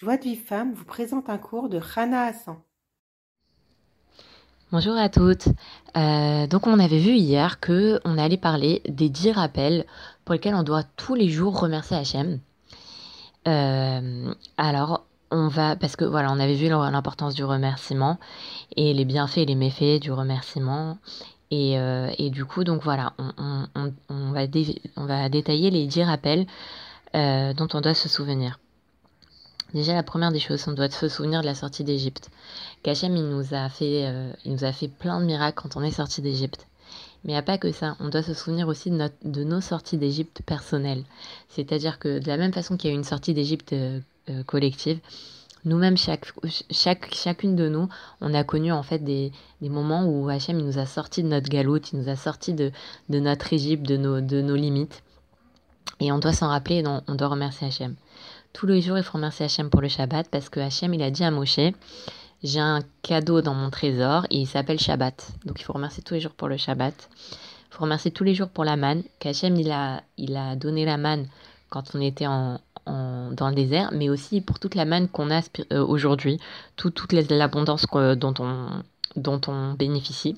Joie de vie femme vous présente un cours de Rana Hassan. Bonjour à toutes. Euh, donc on avait vu hier que on allait parler des 10 rappels pour lesquels on doit tous les jours remercier. Euh, alors on va parce que voilà on avait vu l'importance du remerciement et les bienfaits et les méfaits du remerciement et, euh, du coup donc voilà on, va, on va détailler les 10 rappels dont on doit se souvenir. Déjà, la première des choses, on doit se souvenir de la sortie d'Égypte. Kachem, il nous a fait, euh, il nous a fait plein de miracles quand on est sorti d'Égypte. Mais il n'y a pas que ça. On doit se souvenir aussi de, nos sorties d'Égypte personnelles. C'est-à-dire que de la même façon qu'il y a une sortie d'Égypte euh, euh, collective, nous-mêmes, chaque, chaque, chacune de nous, on a connu en fait des, moments où Hachem nous a sorti de notre galoute, il nous a sorti de, notre Égypte, de nos, de nos limites. Et on doit s'en rappeler et on doit remercier Hachem. Tous les jours, il faut remercier Hachem pour le Shabbat parce que Hachem, il a dit à Moshe, j'ai un cadeau dans mon trésor et il s'appelle Shabbat. Donc il faut remercier tous les jours pour le Shabbat. Il faut remercier tous les jours pour la manne, qu'Hachem, il a, il a donné la manne quand on était en, dans le désert, mais aussi pour toute la manne qu'on a euh, aujourd'hui, tout, toute l'abondance dont on, dont on bénéficie.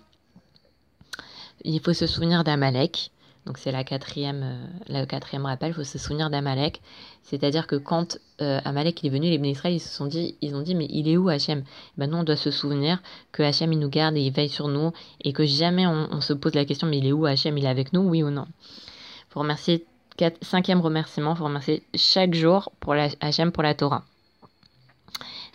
Il faut se souvenir d'Amalek. Donc c'est la quatrième, euh, le quatrième rappel, il faut se souvenir d'Amalek. C'est-à-dire que quand euh, Amalek est venu, les bénéficiaires, ils se sont dit, ils ont dit, mais il est où Hachem? Ben nous, on doit se souvenir que Hachem, il nous garde et il veille sur nous, et que jamais on, se pose la question, mais il est où Hachem? Il est avec nous, oui ou non? Faut remercier, cinquième remerciement, faut remercier chaque jour pour la, Hachem pour la Torah.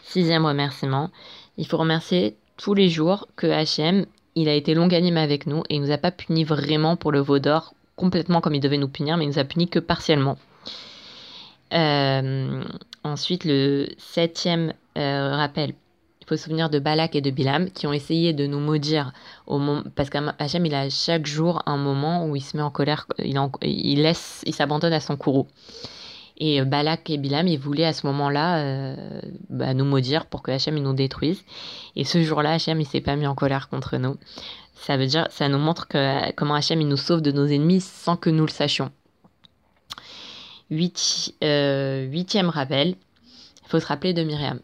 Sixième remerciement, il faut remercier tous les jours que Hachem, il a été longanime avec nous et il nous a pas puni vraiment pour le veau d'or complètement comme il devait nous punir, mais il nous a puni que partiellement. Euh, ensuite, le septième euh, rappel, il faut se souvenir de Balak et de Bilam qui ont essayé de nous maudire au moment, parce qu'Hachem, il a chaque jour un moment où il se met en colère, il, il laisse, il s'abandonne à son courroux. Et euh, Balak et Bilam, ils voulaient à ce moment-là bah, nous maudire pour que Hachem nous détruise. Et ce jour-là, Hachem, il s'est pas mis en colère contre nous. Ça veut dire, ça nous montre que, comment Hachem il nous sauve de nos ennemis sans que nous le sachions. Euh, huitième rappel, il faut se rappeler de Myriam.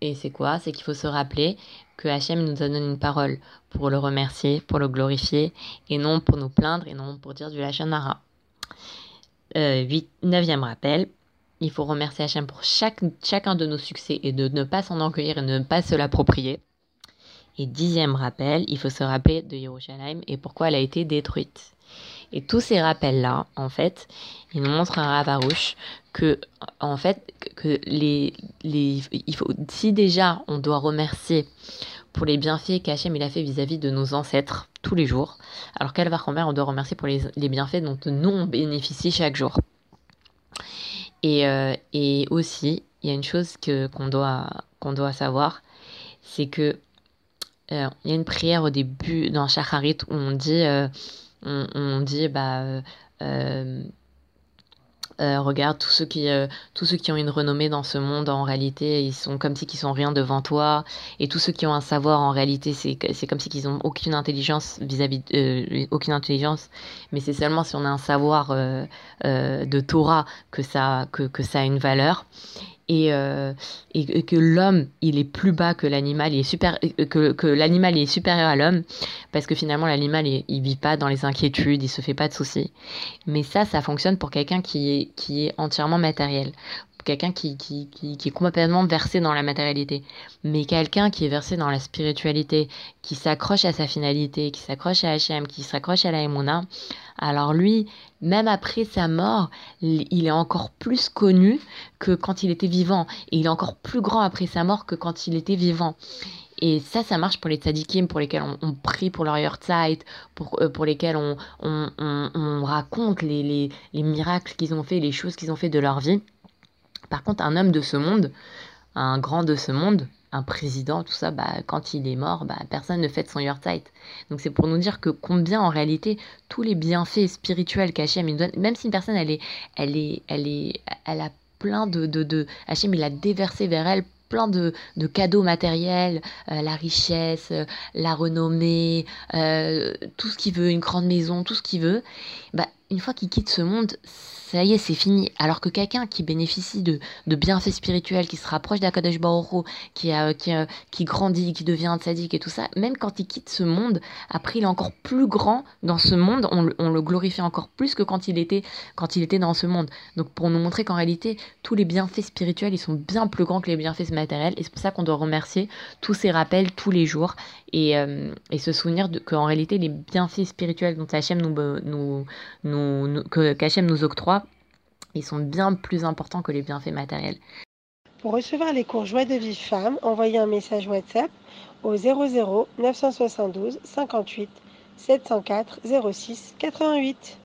Et c'est quoi? C'est qu'il faut se rappeler que Hachem nous donne une parole pour le remercier, pour le glorifier, et non pour nous plaindre, et non pour dire du Lachanara. Euh, neuvième rappel, il faut remercier Hachem pour chaque, chacun de nos succès et de ne pas s'enorgueillir et de ne pas se l'approprier. Et dixième rappel, il faut se rappeler de Yerushalayim et pourquoi elle a été détruite. Et tous ces rappels-là, en fait, ils nous montrent un ravarouche que, en fait, que les, les, il faut, si déjà on doit remercier pour les bienfaits qu'Hachem il a fait vis-à-vis de nos ancêtres tous les jours, alors qu'elle va on doit remercier pour les, bienfaits dont nous on bénéficie chaque jour. Et, euh, et aussi, il y a une chose que qu'on doit qu'on doit savoir, c'est que euh, il y a une prière au début dans Shacharit où on dit, euh, on, dit bah, euh, regarde tous ceux qui tous ceux qui ont une renommée dans ce monde en réalité ils sont comme si qu'ils sont rien devant toi. Et tous ceux qui ont un savoir en réalité c'est comme si qu'ils ont aucune intelligence vis-à-vis aucune intelligence. Mais c'est seulement si on a un savoir de Torah que ça que, que ça a une valeur euh, et, et, que l'homme il est plus bas que l'animal il est super que, que l'animal est supérieur à l'homme parce que finalement l'animal il, il, vit pas dans les inquiétudes il se fait pas de soucis. Mais ça ça fonctionne pour quelqu'un qui est qui est entièrement matériel quelqu'un qui, qui, qui, est complètement versé dans la matérialité, mais quelqu'un qui est versé dans la spiritualité, qui s'accroche à sa finalité, qui s'accroche à Hachem, qui s'accroche à la Emouna, alors lui, même après sa mort, il est encore plus connu que quand il était vivant, et il est encore plus grand après sa mort que quand il était vivant. Et ça, ça marche pour les tzadikim, pour lesquels on, prie pour leur yurtzeit, pour, euh, pour lesquels on, on, on raconte les, les, les miracles qu'ils ont fait, les choses qu'ils ont fait de leur vie. Par contre, un homme de ce monde, un grand de ce monde, un président, tout ça, bah, quand il est mort, bah, personne ne fête son yurtzeit. Donc c'est pour nous dire que combien en réalité tous les bienfaits spirituels qu'Hachem il donne, même si une personne elle est, elle est, elle est, elle a plein de, de, de Hachem il a déversé vers elle plein de, de cadeaux matériels, euh, la richesse, euh, la renommée, euh, tout ce qu'il veut, une grande maison, tout ce qu'il veut, bah, une fois qu'il quitte ce monde, ça y est, c'est fini. Alors que quelqu'un qui bénéficie de, de bienfaits spirituels, qui se rapproche d'Akadosh Baruch qui, qui, qui grandit, qui devient tzaddik et tout ça, même quand il quitte ce monde, après il est encore plus grand dans ce monde, on, le glorifie encore plus que quand il, était, quand il était dans ce monde. Donc pour nous montrer qu'en réalité, tous les bienfaits spirituels, ils sont bien plus grands que les bienfaits matériels. Et c'est pour ça qu'on doit remercier tous ces rappels tous les jours et, euh, et se souvenir qu'en réalité, les bienfaits spirituels dont Hachem nous, nous, que nous octroie, ils sont bien plus importants que les bienfaits matériels. Pour recevoir les cours Joie de vie femme, envoyez un message WhatsApp au 00 972 58 704 06 88.